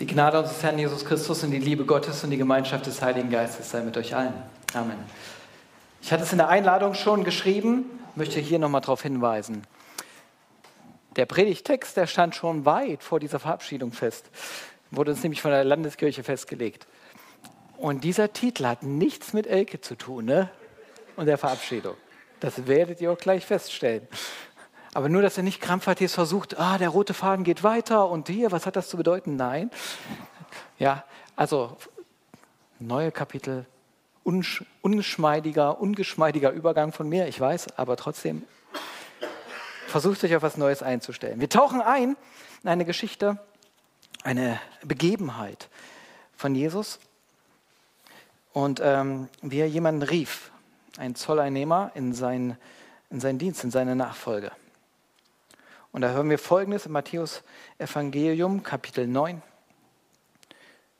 Die Gnade unseres Herrn Jesus Christus und die Liebe Gottes und die Gemeinschaft des Heiligen Geistes sei mit euch allen. Amen. Ich hatte es in der Einladung schon geschrieben, möchte hier nochmal darauf hinweisen. Der Predigtext, der stand schon weit vor dieser Verabschiedung fest, wurde uns nämlich von der Landeskirche festgelegt. Und dieser Titel hat nichts mit Elke zu tun ne? und der Verabschiedung. Das werdet ihr auch gleich feststellen. Aber nur, dass er nicht krampfhaft jetzt versucht, ah, der rote Faden geht weiter und hier, was hat das zu bedeuten? Nein. Ja, also neue Kapitel, unsch ungeschmeidiger, ungeschmeidiger Übergang von mir, ich weiß, aber trotzdem versucht euch auf was Neues einzustellen. Wir tauchen ein in eine Geschichte, eine Begebenheit von Jesus und ähm, wie er jemanden rief, einen Zolleinnehmer in seinen, in seinen Dienst, in seine Nachfolge. Und da hören wir Folgendes im Matthäus Evangelium, Kapitel 9,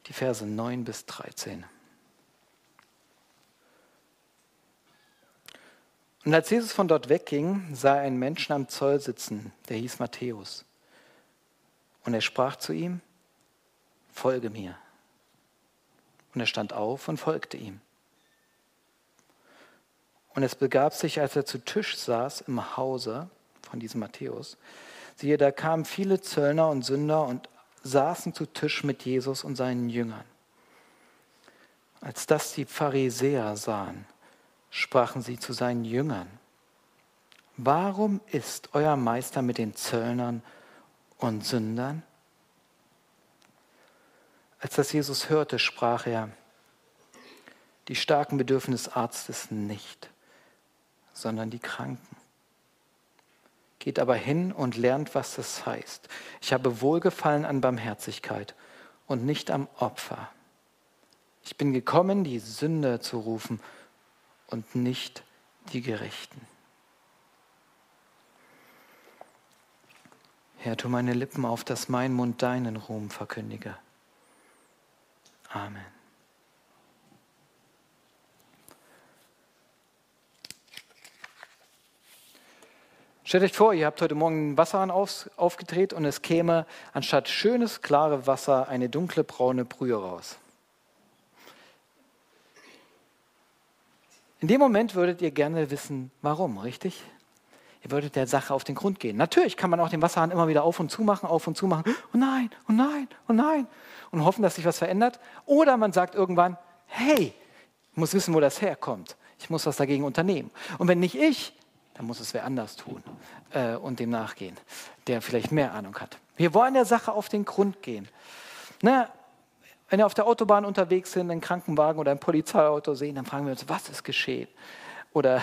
die Verse 9 bis 13. Und als Jesus von dort wegging, sah er einen Menschen am Zoll sitzen, der hieß Matthäus. Und er sprach zu ihm, folge mir. Und er stand auf und folgte ihm. Und es begab sich, als er zu Tisch saß im Hause, von diesem Matthäus. Siehe, da kamen viele Zöllner und Sünder und saßen zu Tisch mit Jesus und seinen Jüngern. Als das die Pharisäer sahen, sprachen sie zu seinen Jüngern, warum ist euer Meister mit den Zöllnern und Sündern? Als das Jesus hörte, sprach er, die Starken bedürfen des Arztes nicht, sondern die Kranken. Geht aber hin und lernt, was das heißt. Ich habe Wohlgefallen an Barmherzigkeit und nicht am Opfer. Ich bin gekommen, die Sünder zu rufen und nicht die Gerechten. Herr, tu meine Lippen auf, dass mein Mund deinen Ruhm verkündige. Amen. Stellt euch vor, ihr habt heute Morgen einen Wasserhahn auf, aufgedreht und es käme anstatt schönes, klare Wasser eine dunkle, braune Brühe raus. In dem Moment würdet ihr gerne wissen, warum, richtig? Ihr würdet der Sache auf den Grund gehen. Natürlich kann man auch den Wasserhahn immer wieder auf und zu machen, auf und zu machen. Oh nein, oh nein, oh nein. Und hoffen, dass sich was verändert. Oder man sagt irgendwann, hey, ich muss wissen, wo das herkommt. Ich muss was dagegen unternehmen. Und wenn nicht ich, dann muss es wer anders tun äh, und dem nachgehen, der vielleicht mehr Ahnung hat. Wir wollen der Sache auf den Grund gehen. Na, wenn wir auf der Autobahn unterwegs sind, einen Krankenwagen oder ein Polizeiauto sehen, dann fragen wir uns, was ist geschehen? Oder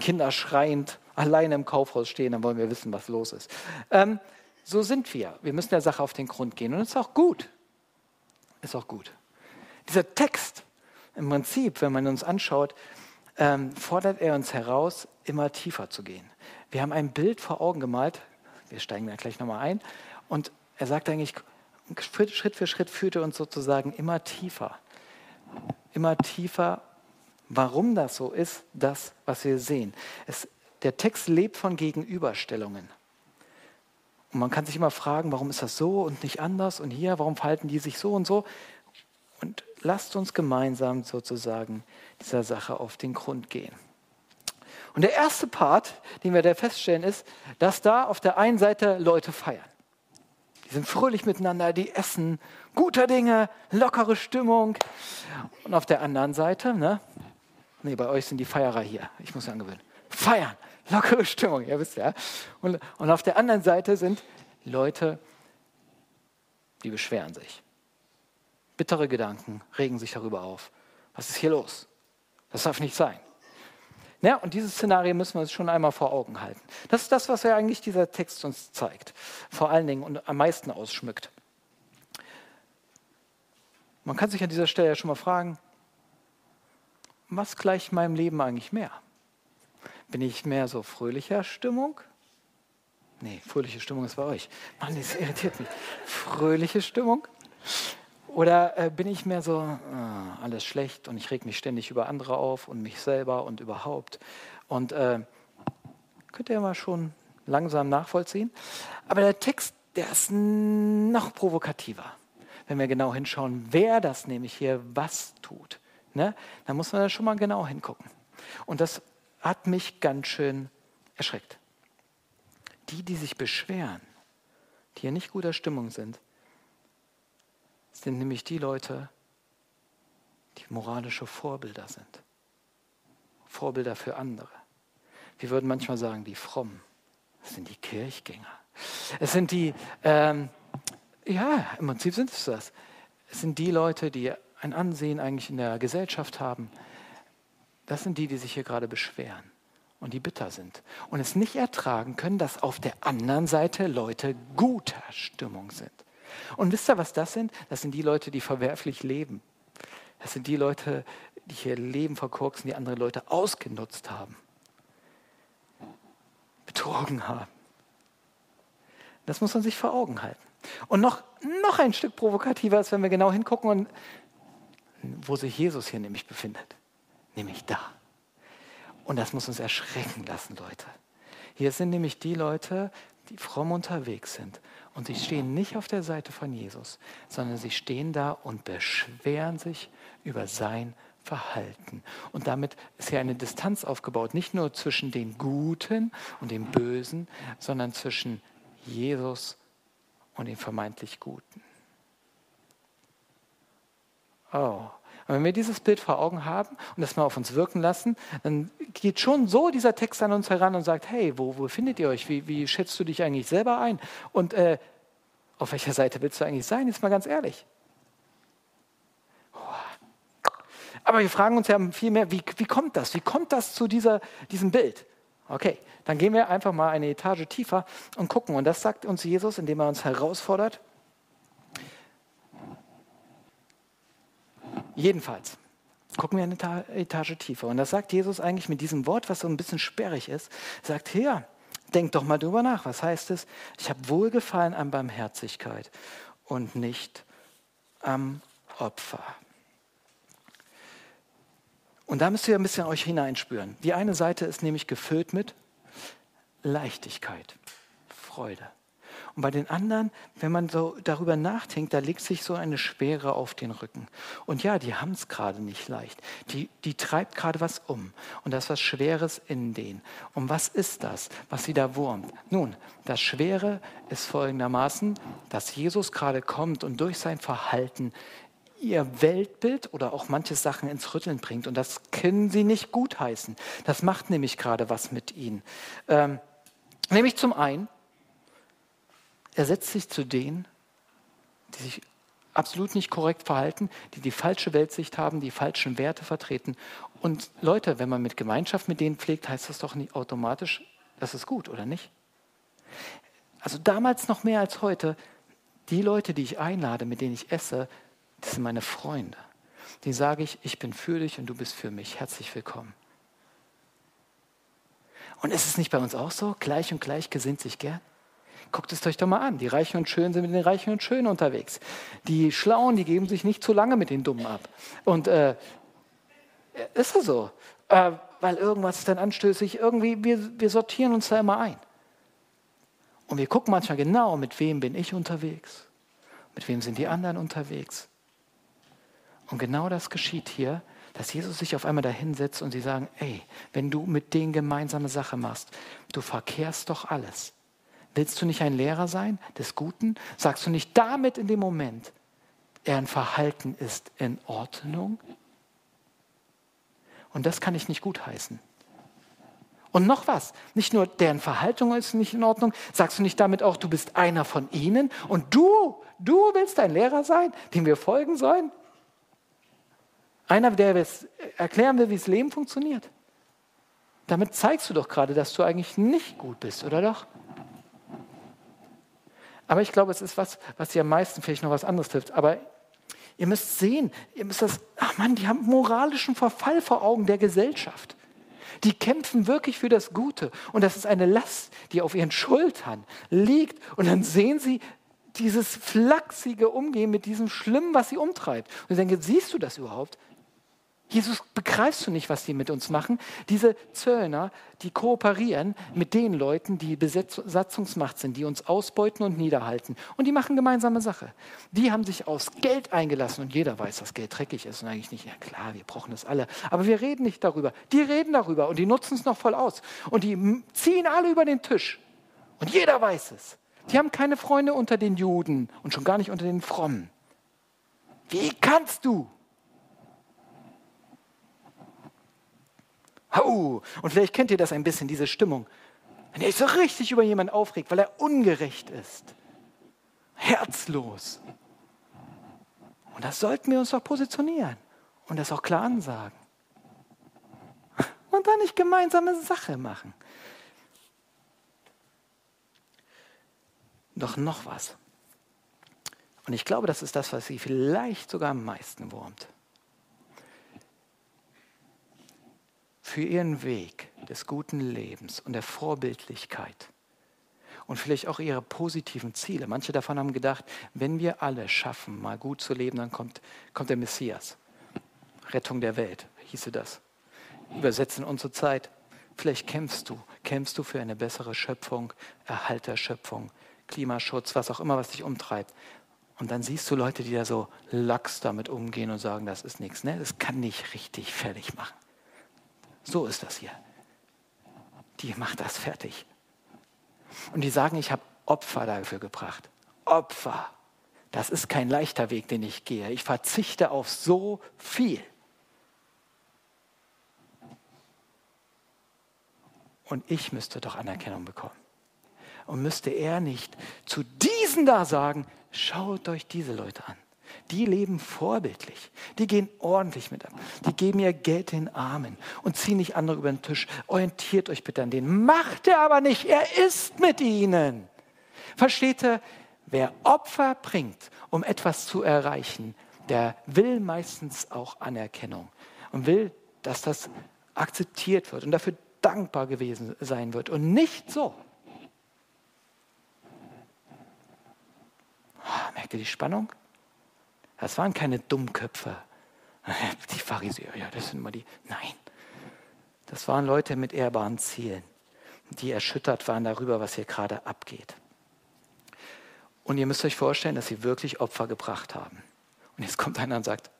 Kinder schreiend alleine im Kaufhaus stehen, dann wollen wir wissen, was los ist. Ähm, so sind wir. Wir müssen der Sache auf den Grund gehen. Und das ist auch gut. Ist auch gut. Dieser Text, im Prinzip, wenn man uns anschaut, ähm, fordert er uns heraus, immer tiefer zu gehen. Wir haben ein Bild vor Augen gemalt, wir steigen da gleich nochmal ein, und er sagt eigentlich, Schritt für Schritt führt er uns sozusagen immer tiefer. Immer tiefer. Warum das so ist, das, was wir sehen. Es, der Text lebt von Gegenüberstellungen. Und man kann sich immer fragen, warum ist das so und nicht anders und hier, warum verhalten die sich so und so? Und lasst uns gemeinsam sozusagen dieser Sache auf den Grund gehen. Und der erste Part, den wir da feststellen, ist, dass da auf der einen Seite Leute feiern. Die sind fröhlich miteinander, die essen guter Dinge, lockere Stimmung. Und auf der anderen Seite, ne? Nee, bei euch sind die Feierer hier. Ich muss angewöhnen. Feiern, lockere Stimmung, ihr wisst ja. Und, und auf der anderen Seite sind Leute, die beschweren sich. Bittere Gedanken regen sich darüber auf. Was ist hier los? Das darf nicht sein. Ja, und dieses Szenario müssen wir uns schon einmal vor Augen halten. Das ist das, was ja eigentlich dieser Text uns zeigt. Vor allen Dingen und am meisten ausschmückt. Man kann sich an dieser Stelle ja schon mal fragen, was gleicht meinem Leben eigentlich mehr? Bin ich mehr so fröhlicher Stimmung? Nee, fröhliche Stimmung ist bei euch. Mann, das irritiert mich. Fröhliche Stimmung? Oder äh, bin ich mehr so, äh, alles schlecht und ich reg mich ständig über andere auf und mich selber und überhaupt? Und äh, könnt ihr mal schon langsam nachvollziehen. Aber der Text, der ist noch provokativer. wenn wir genau hinschauen, wer das nämlich hier was tut. Ne? Da muss man da schon mal genau hingucken. Und das hat mich ganz schön erschreckt. Die, die sich beschweren, die in nicht guter Stimmung sind, sind nämlich die Leute, die moralische Vorbilder sind. Vorbilder für andere. Wir würden manchmal sagen, die Frommen. Das sind die Kirchgänger. Es sind die, ähm, ja, im Prinzip sind es das. Es sind die Leute, die ein Ansehen eigentlich in der Gesellschaft haben. Das sind die, die sich hier gerade beschweren und die bitter sind und es nicht ertragen können, dass auf der anderen Seite Leute guter Stimmung sind. Und wisst ihr, was das sind? Das sind die Leute, die verwerflich leben. Das sind die Leute, die ihr Leben verkorksen, die andere Leute ausgenutzt haben, betrogen haben. Das muss man sich vor Augen halten. Und noch, noch ein Stück provokativer ist, wenn wir genau hingucken und wo sich Jesus hier nämlich befindet. Nämlich da. Und das muss uns erschrecken lassen, Leute. Hier sind nämlich die Leute, die fromm unterwegs sind. Und sie stehen nicht auf der Seite von Jesus, sondern sie stehen da und beschweren sich über sein Verhalten. Und damit ist hier eine Distanz aufgebaut, nicht nur zwischen den Guten und den Bösen, sondern zwischen Jesus und den vermeintlich Guten. Oh. Und wenn wir dieses Bild vor Augen haben und das mal auf uns wirken lassen, dann geht schon so dieser Text an uns heran und sagt, hey, wo, wo findet ihr euch? Wie, wie schätzt du dich eigentlich selber ein? Und äh, auf welcher Seite willst du eigentlich sein? Ist mal ganz ehrlich. Aber wir fragen uns ja viel mehr, wie, wie kommt das? Wie kommt das zu dieser, diesem Bild? Okay, dann gehen wir einfach mal eine Etage tiefer und gucken. Und das sagt uns Jesus, indem er uns herausfordert. Jedenfalls, gucken wir eine Etage tiefer. Und das sagt Jesus eigentlich mit diesem Wort, was so ein bisschen sperrig ist, sagt, hier, denk doch mal drüber nach. Was heißt es? Ich habe Wohlgefallen an Barmherzigkeit und nicht am Opfer. Und da müsst ihr ein bisschen euch hineinspüren. Die eine Seite ist nämlich gefüllt mit Leichtigkeit, Freude. Und bei den anderen, wenn man so darüber nachdenkt, da legt sich so eine Schwere auf den Rücken. Und ja, die haben es gerade nicht leicht. Die, die treibt gerade was um. Und da ist was Schweres in denen. Und was ist das, was sie da wurmt? Nun, das Schwere ist folgendermaßen, dass Jesus gerade kommt und durch sein Verhalten ihr Weltbild oder auch manche Sachen ins Rütteln bringt. Und das können sie nicht gutheißen. Das macht nämlich gerade was mit ihnen. Ähm, nämlich zum einen, er setzt sich zu denen, die sich absolut nicht korrekt verhalten, die die falsche Weltsicht haben, die falschen Werte vertreten. Und Leute, wenn man mit Gemeinschaft mit denen pflegt, heißt das doch nicht automatisch, das ist gut, oder nicht? Also damals noch mehr als heute, die Leute, die ich einlade, mit denen ich esse, das sind meine Freunde. Die sage ich, ich bin für dich und du bist für mich. Herzlich willkommen. Und ist es nicht bei uns auch so? Gleich und gleich gesinnt sich gern? Guckt es euch doch mal an. Die Reichen und Schönen sind mit den Reichen und Schönen unterwegs. Die Schlauen, die geben sich nicht zu lange mit den Dummen ab. Und äh, ist es so? Äh, weil irgendwas ist dann anstößig. Irgendwie, wir, wir sortieren uns da immer ein. Und wir gucken manchmal genau, mit wem bin ich unterwegs? Mit wem sind die anderen unterwegs? Und genau das geschieht hier, dass Jesus sich auf einmal dahinsetzt und sie sagen, ey, wenn du mit denen gemeinsame Sache machst, du verkehrst doch alles. Willst du nicht ein Lehrer sein des Guten? Sagst du nicht damit in dem Moment, deren Verhalten ist in Ordnung? Und das kann ich nicht gutheißen. Und noch was, nicht nur deren Verhaltung ist nicht in Ordnung, sagst du nicht damit auch, du bist einer von ihnen und du, du willst ein Lehrer sein, dem wir folgen sollen? Einer, der erklären will, wie das Leben funktioniert. Damit zeigst du doch gerade, dass du eigentlich nicht gut bist, oder doch? Aber ich glaube, es ist was, was dir am meisten vielleicht noch was anderes trifft. Aber ihr müsst sehen, ihr müsst das, ach Mann, die haben moralischen Verfall vor Augen der Gesellschaft. Die kämpfen wirklich für das Gute. Und das ist eine Last, die auf ihren Schultern liegt. Und dann sehen sie dieses flachsige Umgehen mit diesem Schlimmen, was sie umtreibt. Und sie denken, siehst du das überhaupt? Jesus, begreifst du nicht, was die mit uns machen? Diese Zöllner, die kooperieren mit den Leuten, die Besatzungsmacht sind, die uns ausbeuten und niederhalten. Und die machen gemeinsame Sache. Die haben sich aus Geld eingelassen und jeder weiß, dass Geld dreckig ist und eigentlich nicht. Ja klar, wir brauchen das alle. Aber wir reden nicht darüber. Die reden darüber und die nutzen es noch voll aus. Und die ziehen alle über den Tisch. Und jeder weiß es. Die haben keine Freunde unter den Juden und schon gar nicht unter den Frommen. Wie kannst du? Hau! Und vielleicht kennt ihr das ein bisschen, diese Stimmung. Wenn er sich so richtig über jemanden aufregt, weil er ungerecht ist. Herzlos. Und das sollten wir uns doch positionieren und das auch klar ansagen. Und dann nicht gemeinsame Sache machen. Doch noch was. Und ich glaube, das ist das, was sie vielleicht sogar am meisten wurmt. Für ihren Weg des guten Lebens und der Vorbildlichkeit und vielleicht auch ihre positiven Ziele. Manche davon haben gedacht, wenn wir alle schaffen, mal gut zu leben, dann kommt, kommt der Messias. Rettung der Welt, hieße das. Übersetzen unsere Zeit. Vielleicht kämpfst du, kämpfst du für eine bessere Schöpfung, Erhalt der Schöpfung, Klimaschutz, was auch immer, was dich umtreibt. Und dann siehst du Leute, die da so lax damit umgehen und sagen, das ist nichts. Ne? Das kann nicht richtig fertig machen. So ist das hier. Die macht das fertig. Und die sagen, ich habe Opfer dafür gebracht. Opfer. Das ist kein leichter Weg, den ich gehe. Ich verzichte auf so viel. Und ich müsste doch Anerkennung bekommen. Und müsste er nicht zu diesen da sagen, schaut euch diese Leute an. Die leben vorbildlich. Die gehen ordentlich mit ab. Die geben ihr Geld den Armen und ziehen nicht andere über den Tisch. Orientiert euch bitte an denen. Macht er aber nicht. Er ist mit ihnen. Versteht ihr? Wer Opfer bringt, um etwas zu erreichen, der will meistens auch Anerkennung und will, dass das akzeptiert wird und dafür dankbar gewesen sein wird und nicht so. Ah, merkt ihr die Spannung? Das waren keine Dummköpfe. Die Pharisäer, ja, das sind immer die. Nein, das waren Leute mit ehrbaren Zielen, die erschüttert waren darüber, was hier gerade abgeht. Und ihr müsst euch vorstellen, dass sie wirklich Opfer gebracht haben. Und jetzt kommt einer und sagt,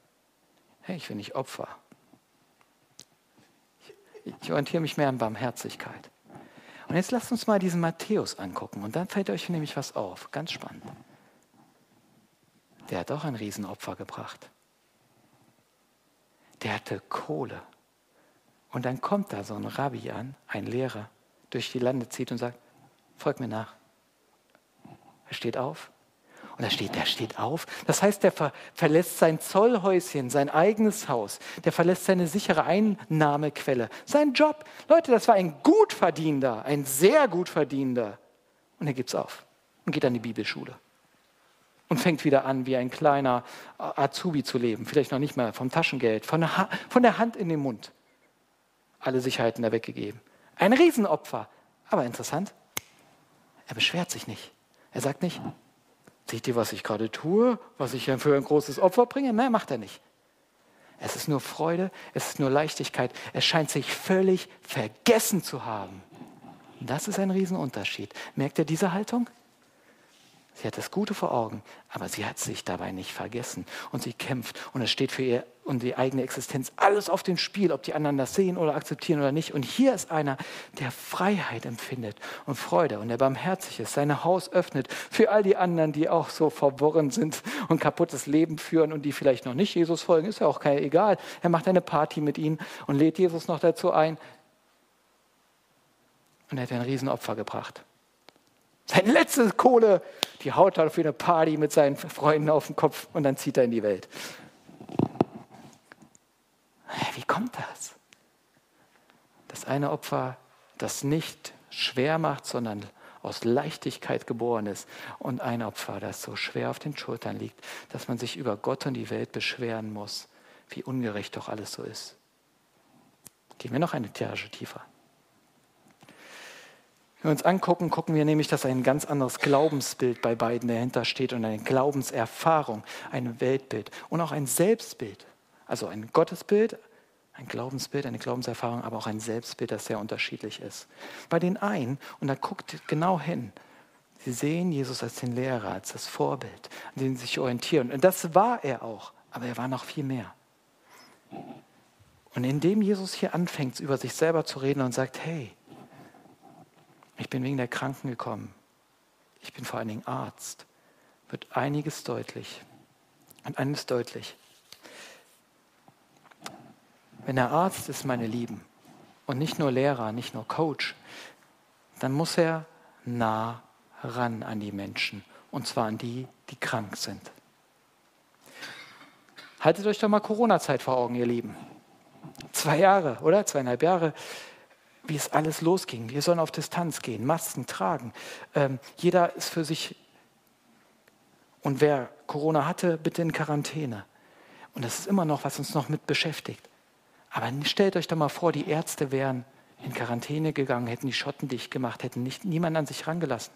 hey, ich will nicht Opfer. Ich orientiere mich mehr an Barmherzigkeit. Und jetzt lasst uns mal diesen Matthäus angucken. Und dann fällt euch nämlich was auf. Ganz spannend der hat auch ein Riesenopfer gebracht. Der hatte Kohle. Und dann kommt da so ein Rabbi an, ein Lehrer, durch die Lande zieht und sagt, folg mir nach. Er steht auf. Und er steht, der steht auf. Das heißt, der ver verlässt sein Zollhäuschen, sein eigenes Haus. Der verlässt seine sichere Einnahmequelle, seinen Job. Leute, das war ein Gutverdienender, ein sehr Gutverdienender. Und er gibt es auf und geht an die Bibelschule und fängt wieder an, wie ein kleiner Azubi zu leben. Vielleicht noch nicht mal vom Taschengeld, von der, von der Hand in den Mund. Alle Sicherheiten da weggegeben. Ein Riesenopfer. Aber interessant, er beschwert sich nicht. Er sagt nicht, seht ihr, was ich gerade tue, was ich für ein großes Opfer bringe? Mehr macht er nicht. Es ist nur Freude, es ist nur Leichtigkeit. Er scheint sich völlig vergessen zu haben. Das ist ein Riesenunterschied. Merkt ihr diese Haltung? Sie hat das Gute vor Augen, aber sie hat sich dabei nicht vergessen. Und sie kämpft und es steht für ihr und die eigene Existenz alles auf dem Spiel, ob die anderen das sehen oder akzeptieren oder nicht. Und hier ist einer, der Freiheit empfindet und Freude und der barmherzig ist, sein Haus öffnet für all die anderen, die auch so verworren sind und kaputtes Leben führen und die vielleicht noch nicht Jesus folgen. Ist ja auch kein, egal. Er macht eine Party mit ihnen und lädt Jesus noch dazu ein. Und er hat ein Riesenopfer gebracht. Seine letzte Kohle, die haut er für eine Party mit seinen Freunden auf den Kopf und dann zieht er in die Welt. Wie kommt das? Das eine Opfer, das nicht schwer macht, sondern aus Leichtigkeit geboren ist. Und ein Opfer, das so schwer auf den Schultern liegt, dass man sich über Gott und die Welt beschweren muss, wie ungerecht doch alles so ist. Gehen wir noch eine Etage tiefer. Wir uns angucken, gucken wir nämlich, dass ein ganz anderes Glaubensbild bei beiden dahinter steht und eine Glaubenserfahrung, ein Weltbild und auch ein Selbstbild. Also ein Gottesbild, Ein Glaubensbild, eine Glaubenserfahrung, aber auch ein Selbstbild, das sehr unterschiedlich ist. Bei den einen, und da guckt genau hin, sie sehen Jesus als den Lehrer, als das Vorbild, an dem sie sich orientieren. Und das war er auch, aber er war noch viel mehr. Und indem Jesus hier anfängt, über sich selber zu reden und sagt, hey, ich bin wegen der Kranken gekommen, ich bin vor allen Dingen Arzt, wird einiges deutlich. Und eines deutlich. Wenn er Arzt ist, meine Lieben, und nicht nur Lehrer, nicht nur Coach, dann muss er nah ran an die Menschen, und zwar an die, die krank sind. Haltet euch doch mal Corona-Zeit vor Augen, ihr Lieben. Zwei Jahre, oder? Zweieinhalb Jahre, wie es alles losging. Wir sollen auf Distanz gehen, Masken tragen. Ähm, jeder ist für sich. Und wer Corona hatte, bitte in Quarantäne. Und das ist immer noch, was uns noch mit beschäftigt. Aber stellt euch doch mal vor, die Ärzte wären in Quarantäne gegangen, hätten die Schotten dicht gemacht, hätten nicht, niemanden an sich rangelassen.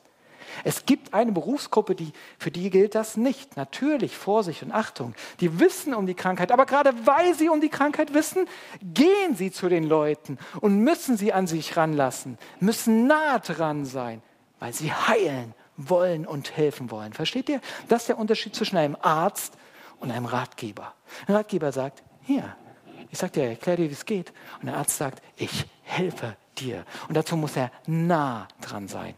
Es gibt eine Berufsgruppe, die, für die gilt das nicht. Natürlich Vorsicht und Achtung. Die wissen um die Krankheit, aber gerade weil sie um die Krankheit wissen, gehen sie zu den Leuten und müssen sie an sich ranlassen, müssen nah dran sein, weil sie heilen wollen und helfen wollen. Versteht ihr? Das ist der Unterschied zwischen einem Arzt und einem Ratgeber. Ein Ratgeber sagt, hier, ich sage dir, erklär dir, wie es geht. Und der Arzt sagt, ich helfe dir. Und dazu muss er nah dran sein.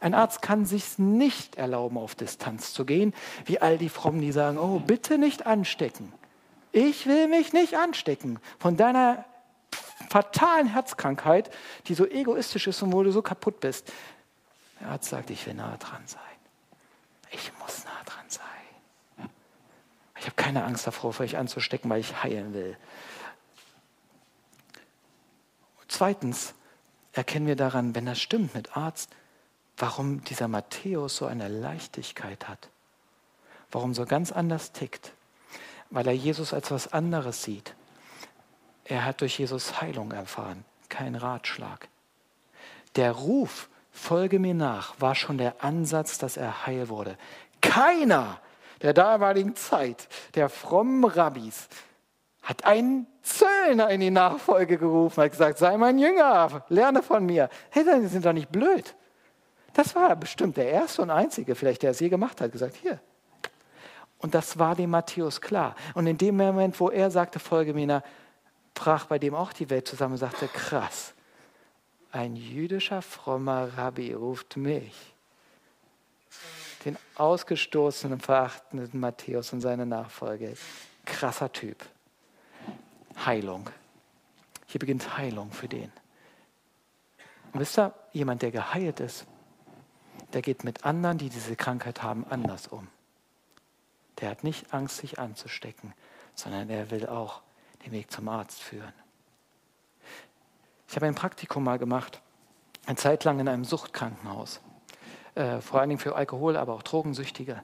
Ein Arzt kann sich nicht erlauben, auf Distanz zu gehen, wie all die Frommen, die sagen, oh, bitte nicht anstecken. Ich will mich nicht anstecken von deiner fatalen Herzkrankheit, die so egoistisch ist und wo du so kaputt bist. Der Arzt sagt, ich will nah dran sein. Ich muss nah dran sein. Ich habe keine Angst davor, euch anzustecken, weil ich heilen will. Zweitens erkennen wir daran, wenn das stimmt mit Arzt, warum dieser Matthäus so eine Leichtigkeit hat. Warum so ganz anders tickt. Weil er Jesus als was anderes sieht. Er hat durch Jesus Heilung erfahren, kein Ratschlag. Der Ruf, folge mir nach, war schon der Ansatz, dass er heil wurde. Keiner der damaligen Zeit, der frommen Rabbis, hat einen Zöllner in die Nachfolge gerufen, hat gesagt, sei mein Jünger, lerne von mir. Hey, die sind doch nicht blöd. Das war bestimmt der erste und einzige, vielleicht der es je gemacht hat, gesagt, hier. Und das war dem Matthäus klar. Und in dem Moment, wo er sagte, folge mir, brach bei dem auch die Welt zusammen und sagte, krass, ein jüdischer frommer Rabbi ruft mich, den ausgestoßenen, verachtenden Matthäus und seine Nachfolge. Krasser Typ. Heilung. Hier beginnt Heilung für den. Und wisst ihr, jemand, der geheilt ist, der geht mit anderen, die diese Krankheit haben, anders um. Der hat nicht Angst, sich anzustecken, sondern er will auch den Weg zum Arzt führen. Ich habe ein Praktikum mal gemacht, eine Zeit lang in einem Suchtkrankenhaus, äh, vor allen Dingen für Alkohol, aber auch Drogensüchtige.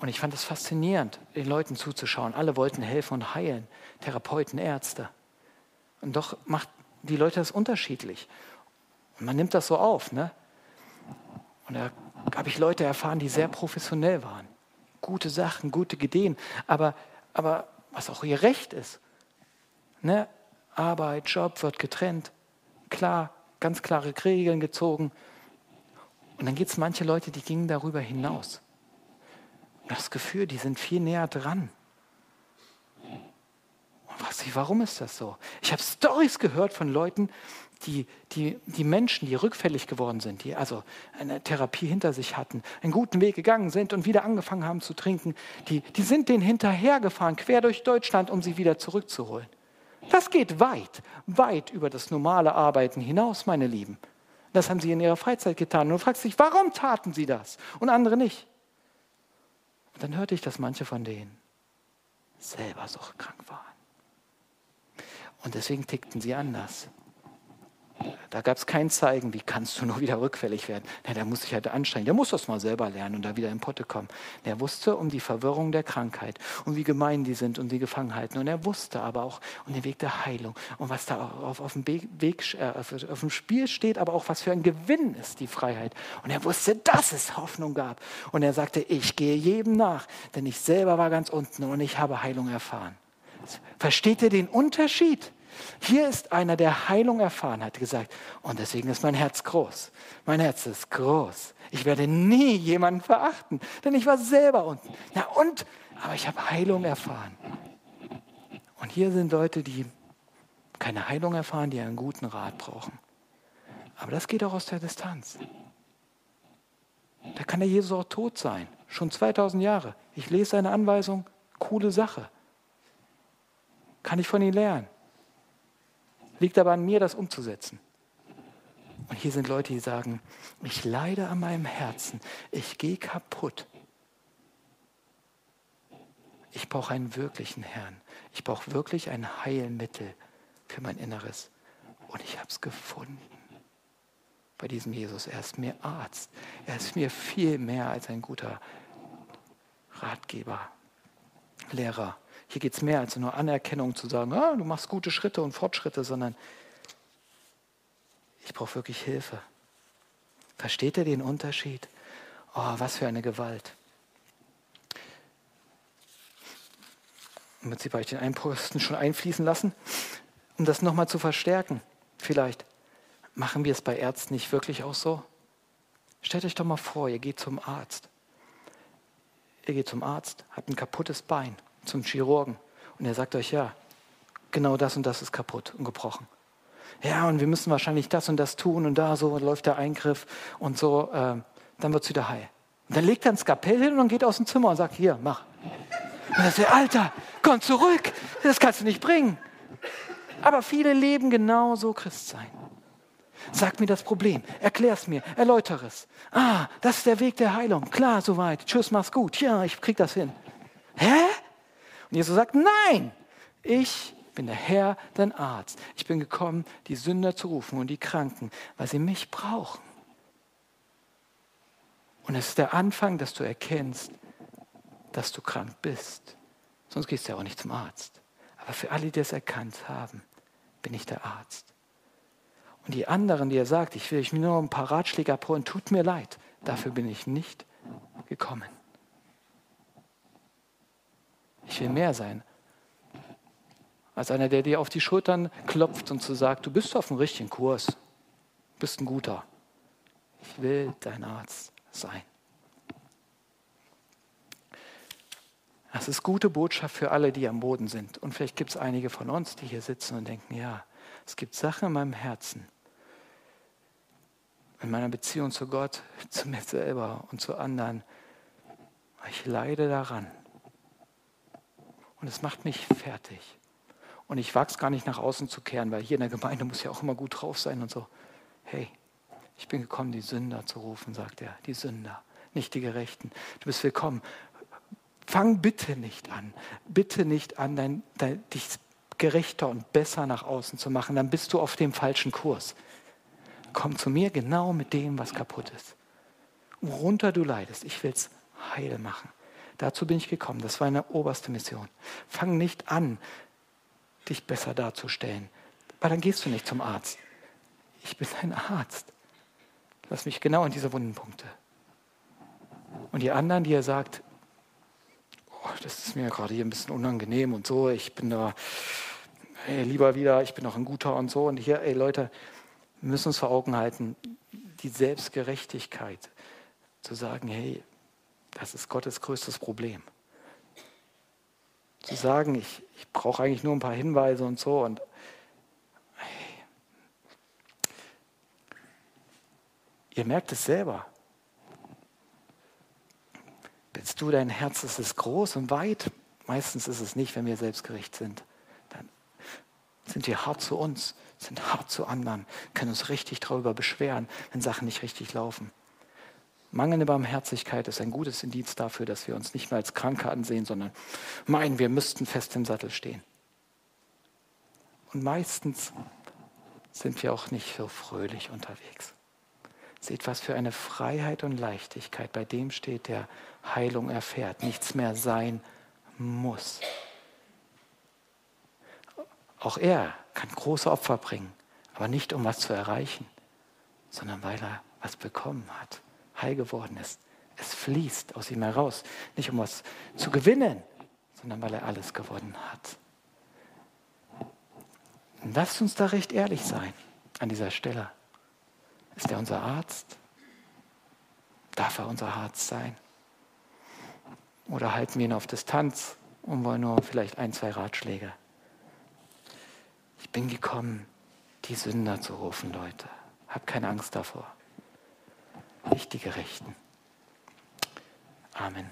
Und ich fand es faszinierend, den Leuten zuzuschauen. Alle wollten helfen und heilen, Therapeuten, Ärzte. Und doch macht die Leute das unterschiedlich. Und man nimmt das so auf. Ne? Und da habe ich Leute erfahren, die sehr professionell waren. Gute Sachen, gute Ideen, aber, aber was auch ihr Recht ist. Ne? Arbeit, Job wird getrennt. Klar, ganz klare Regeln gezogen. Und dann gibt es manche Leute, die gingen darüber hinaus das Gefühl, die sind viel näher dran. Und was, warum ist das so? Ich habe Stories gehört von Leuten, die, die, die Menschen, die rückfällig geworden sind, die also eine Therapie hinter sich hatten, einen guten Weg gegangen sind und wieder angefangen haben zu trinken, die, die sind denen hinterhergefahren, quer durch Deutschland, um sie wieder zurückzuholen. Das geht weit, weit über das normale Arbeiten hinaus, meine Lieben. Das haben sie in ihrer Freizeit getan. Und du fragst dich, warum taten sie das und andere nicht? Und dann hörte ich, dass manche von denen selber suchtkrank waren. Und deswegen tickten sie anders. Da gab es kein Zeigen, wie kannst du nur wieder rückfällig werden. Na, der muss sich halt anstrengen, der muss das mal selber lernen und da wieder in Potte kommen. Der wusste um die Verwirrung der Krankheit und wie gemein die sind und die Gefangenheiten. Und er wusste aber auch um den Weg der Heilung und was da auf, auf, dem, Weg, äh, auf, auf dem Spiel steht, aber auch was für ein Gewinn ist, die Freiheit. Und er wusste, dass es Hoffnung gab. Und er sagte, ich gehe jedem nach, denn ich selber war ganz unten und ich habe Heilung erfahren. Versteht ihr den Unterschied? Hier ist einer, der Heilung erfahren hat, gesagt, und deswegen ist mein Herz groß. Mein Herz ist groß. Ich werde nie jemanden verachten, denn ich war selber unten. Ja und? Aber ich habe Heilung erfahren. Und hier sind Leute, die keine Heilung erfahren, die einen guten Rat brauchen. Aber das geht auch aus der Distanz. Da kann der Jesus auch tot sein, schon 2000 Jahre. Ich lese seine Anweisung, coole Sache. Kann ich von ihm lernen. Liegt aber an mir, das umzusetzen. Und hier sind Leute, die sagen, ich leide an meinem Herzen, ich gehe kaputt. Ich brauche einen wirklichen Herrn. Ich brauche wirklich ein Heilmittel für mein Inneres. Und ich habe es gefunden bei diesem Jesus. Er ist mir Arzt. Er ist mir viel mehr als ein guter Ratgeber, Lehrer. Hier geht es mehr als nur Anerkennung zu sagen, ah, du machst gute Schritte und Fortschritte, sondern ich brauche wirklich Hilfe. Versteht ihr den Unterschied? Oh, was für eine Gewalt. Im Prinzip habe ich den Einposten schon einfließen lassen, um das nochmal zu verstärken. Vielleicht machen wir es bei Ärzten nicht wirklich auch so? Stellt euch doch mal vor, ihr geht zum Arzt. Ihr geht zum Arzt, habt ein kaputtes Bein, zum Chirurgen. Und er sagt euch, ja, genau das und das ist kaputt und gebrochen ja, und wir müssen wahrscheinlich das und das tun und da so läuft der Eingriff und so, äh, dann wird es wieder heil. Und dann legt er ein Skapell hin und geht aus dem Zimmer und sagt, hier, mach. Und dann sagt er, Alter, komm zurück, das kannst du nicht bringen. Aber viele leben genauso Christsein. Sag mir das Problem, erklär es mir, erläutere es. Ah, das ist der Weg der Heilung. Klar, soweit. Tschüss, mach's gut. Ja, ich krieg das hin. Hä? Und Jesus sagt, nein, ich bin der Herr, dein Arzt. Ich bin gekommen, die Sünder zu rufen und die Kranken, weil sie mich brauchen. Und es ist der Anfang, dass du erkennst, dass du krank bist. Sonst gehst du ja auch nicht zum Arzt. Aber für alle, die es erkannt haben, bin ich der Arzt. Und die anderen, die er sagt, ich will euch nur ein paar Ratschläge abholen, tut mir leid, dafür bin ich nicht gekommen. Ich will mehr sein als einer, der dir auf die Schultern klopft und zu sagt, du bist auf dem richtigen Kurs, bist ein guter. Ich will dein Arzt sein. Das ist gute Botschaft für alle, die am Boden sind. Und vielleicht gibt es einige von uns, die hier sitzen und denken, ja, es gibt Sachen in meinem Herzen, in meiner Beziehung zu Gott, zu mir selber und zu anderen. Ich leide daran. Und es macht mich fertig. Und ich wage es gar nicht nach außen zu kehren, weil hier in der Gemeinde muss ja auch immer gut drauf sein und so. Hey, ich bin gekommen, die Sünder zu rufen, sagt er. Die Sünder, nicht die Gerechten. Du bist willkommen. Fang bitte nicht an. Bitte nicht an, dein, dein, dich gerechter und besser nach außen zu machen. Dann bist du auf dem falschen Kurs. Komm zu mir genau mit dem, was kaputt ist. Worunter du leidest. Ich will es heil machen. Dazu bin ich gekommen. Das war eine oberste Mission. Fang nicht an, dich besser darzustellen. Weil dann gehst du nicht zum Arzt. Ich bin ein Arzt. Lass mich genau in diese Wundenpunkte. Und die anderen, die er sagt, oh, das ist mir gerade hier ein bisschen unangenehm und so, ich bin da, hey, lieber wieder, ich bin noch ein guter und so. Und hier, ey Leute, wir müssen uns vor Augen halten, die Selbstgerechtigkeit, zu sagen, hey, das ist Gottes größtes Problem zu sagen, ich, ich brauche eigentlich nur ein paar Hinweise und so. Und ihr merkt es selber. Bist du, dein Herz ist es groß und weit? Meistens ist es nicht, wenn wir selbstgerecht sind. Dann sind wir hart zu uns, sind hart zu anderen, können uns richtig darüber beschweren, wenn Sachen nicht richtig laufen. Mangelnde Barmherzigkeit ist ein gutes Indiz dafür, dass wir uns nicht mehr als Kranke ansehen, sondern meinen, wir müssten fest im Sattel stehen. Und meistens sind wir auch nicht so fröhlich unterwegs. Seht, was für eine Freiheit und Leichtigkeit bei dem steht, der Heilung erfährt, nichts mehr sein muss. Auch er kann große Opfer bringen, aber nicht um was zu erreichen, sondern weil er was bekommen hat heil geworden ist. Es fließt aus ihm heraus, nicht um was zu gewinnen, sondern weil er alles gewonnen hat. Lasst uns da recht ehrlich sein an dieser Stelle. Ist er unser Arzt? Darf er unser Arzt sein? Oder halten wir ihn auf Distanz und wollen nur vielleicht ein, zwei Ratschläge? Ich bin gekommen, die Sünder zu rufen, Leute. Hab keine Angst davor. Nicht die Gerechten. Amen.